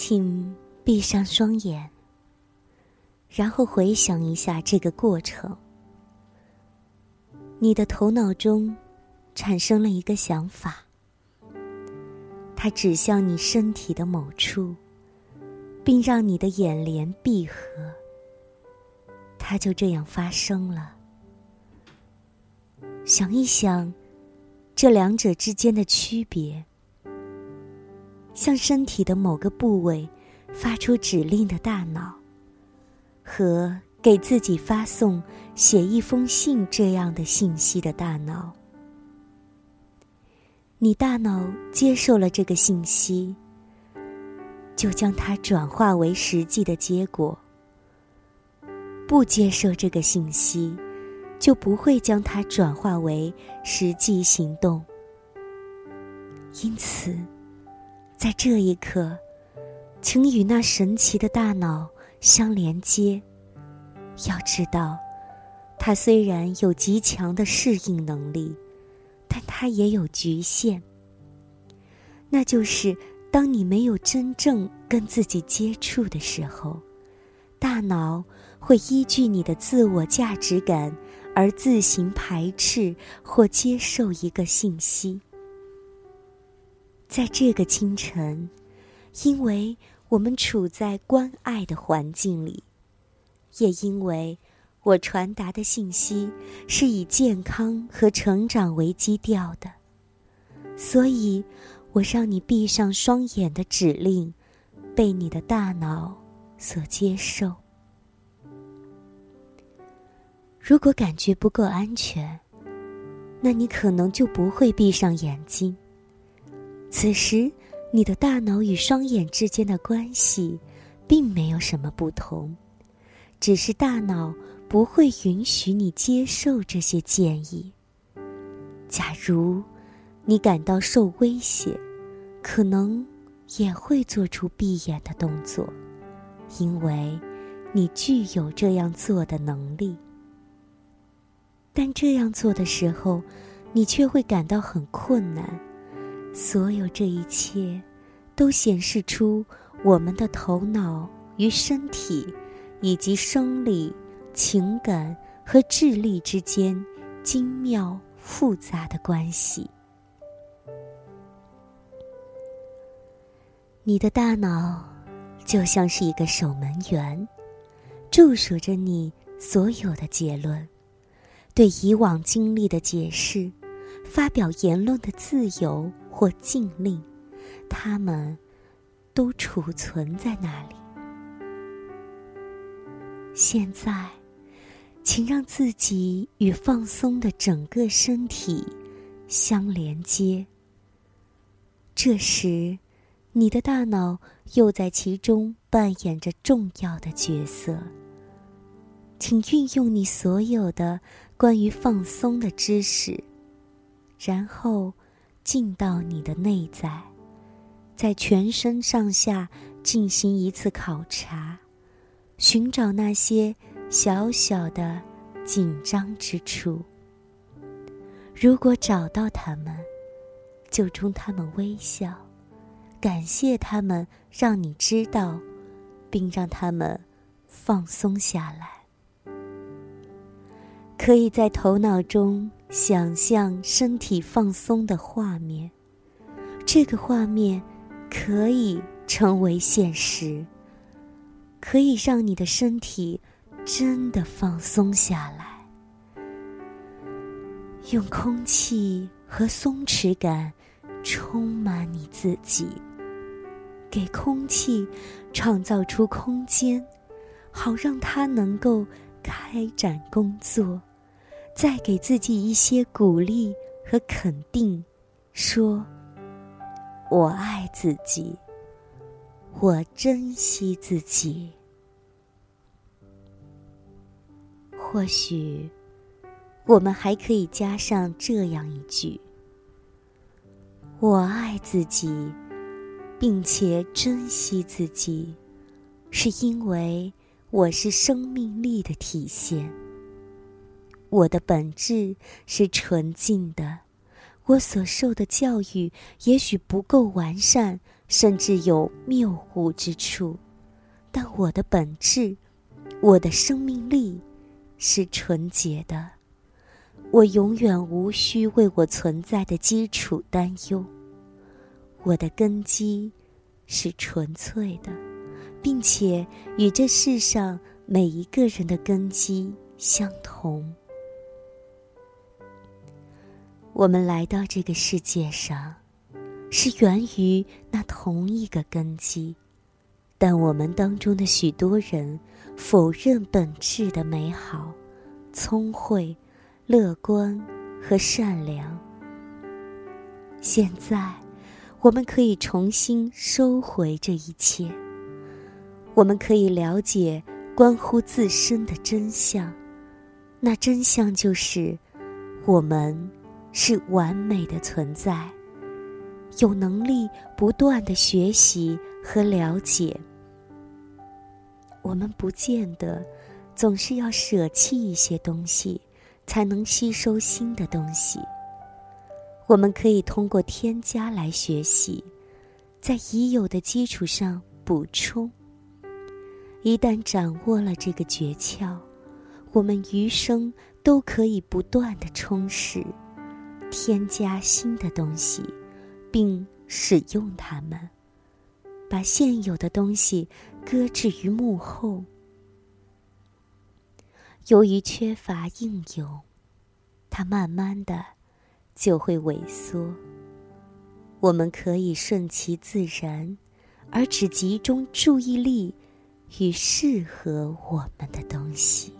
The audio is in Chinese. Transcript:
请闭上双眼，然后回想一下这个过程。你的头脑中产生了一个想法，它指向你身体的某处，并让你的眼帘闭合。它就这样发生了。想一想，这两者之间的区别。向身体的某个部位发出指令的大脑，和给自己发送写一封信这样的信息的大脑，你大脑接受了这个信息，就将它转化为实际的结果；不接受这个信息，就不会将它转化为实际行动。因此。在这一刻，请与那神奇的大脑相连接。要知道，它虽然有极强的适应能力，但它也有局限。那就是当你没有真正跟自己接触的时候，大脑会依据你的自我价值感而自行排斥或接受一个信息。在这个清晨，因为我们处在关爱的环境里，也因为我传达的信息是以健康和成长为基调的，所以我让你闭上双眼的指令被你的大脑所接受。如果感觉不够安全，那你可能就不会闭上眼睛。此时，你的大脑与双眼之间的关系，并没有什么不同，只是大脑不会允许你接受这些建议。假如你感到受威胁，可能也会做出闭眼的动作，因为你具有这样做的能力。但这样做的时候，你却会感到很困难。所有这一切，都显示出我们的头脑与身体，以及生理、情感和智力之间精妙复杂的关系。你的大脑就像是一个守门员，驻守着你所有的结论，对以往经历的解释，发表言论的自由。或禁令，它们都储存在那里。现在，请让自己与放松的整个身体相连接。这时，你的大脑又在其中扮演着重要的角色。请运用你所有的关于放松的知识，然后。进到你的内在，在全身上下进行一次考察，寻找那些小小的紧张之处。如果找到他们，就冲他们微笑，感谢他们让你知道，并让他们放松下来。可以在头脑中。想象身体放松的画面，这个画面可以成为现实，可以让你的身体真的放松下来。用空气和松弛感充满你自己，给空气创造出空间，好让它能够开展工作。再给自己一些鼓励和肯定，说：“我爱自己，我珍惜自己。”或许，我们还可以加上这样一句：“我爱自己，并且珍惜自己，是因为我是生命力的体现。”我的本质是纯净的，我所受的教育也许不够完善，甚至有谬误之处，但我的本质，我的生命力，是纯洁的。我永远无需为我存在的基础担忧。我的根基是纯粹的，并且与这世上每一个人的根基相同。我们来到这个世界上，是源于那同一个根基，但我们当中的许多人否认本质的美好、聪慧、乐观和善良。现在，我们可以重新收回这一切，我们可以了解关乎自身的真相，那真相就是我们。是完美的存在，有能力不断的学习和了解。我们不见得总是要舍弃一些东西，才能吸收新的东西。我们可以通过添加来学习，在已有的基础上补充。一旦掌握了这个诀窍，我们余生都可以不断的充实。添加新的东西，并使用它们，把现有的东西搁置于幕后。由于缺乏应用，它慢慢的就会萎缩。我们可以顺其自然，而只集中注意力与适合我们的东西。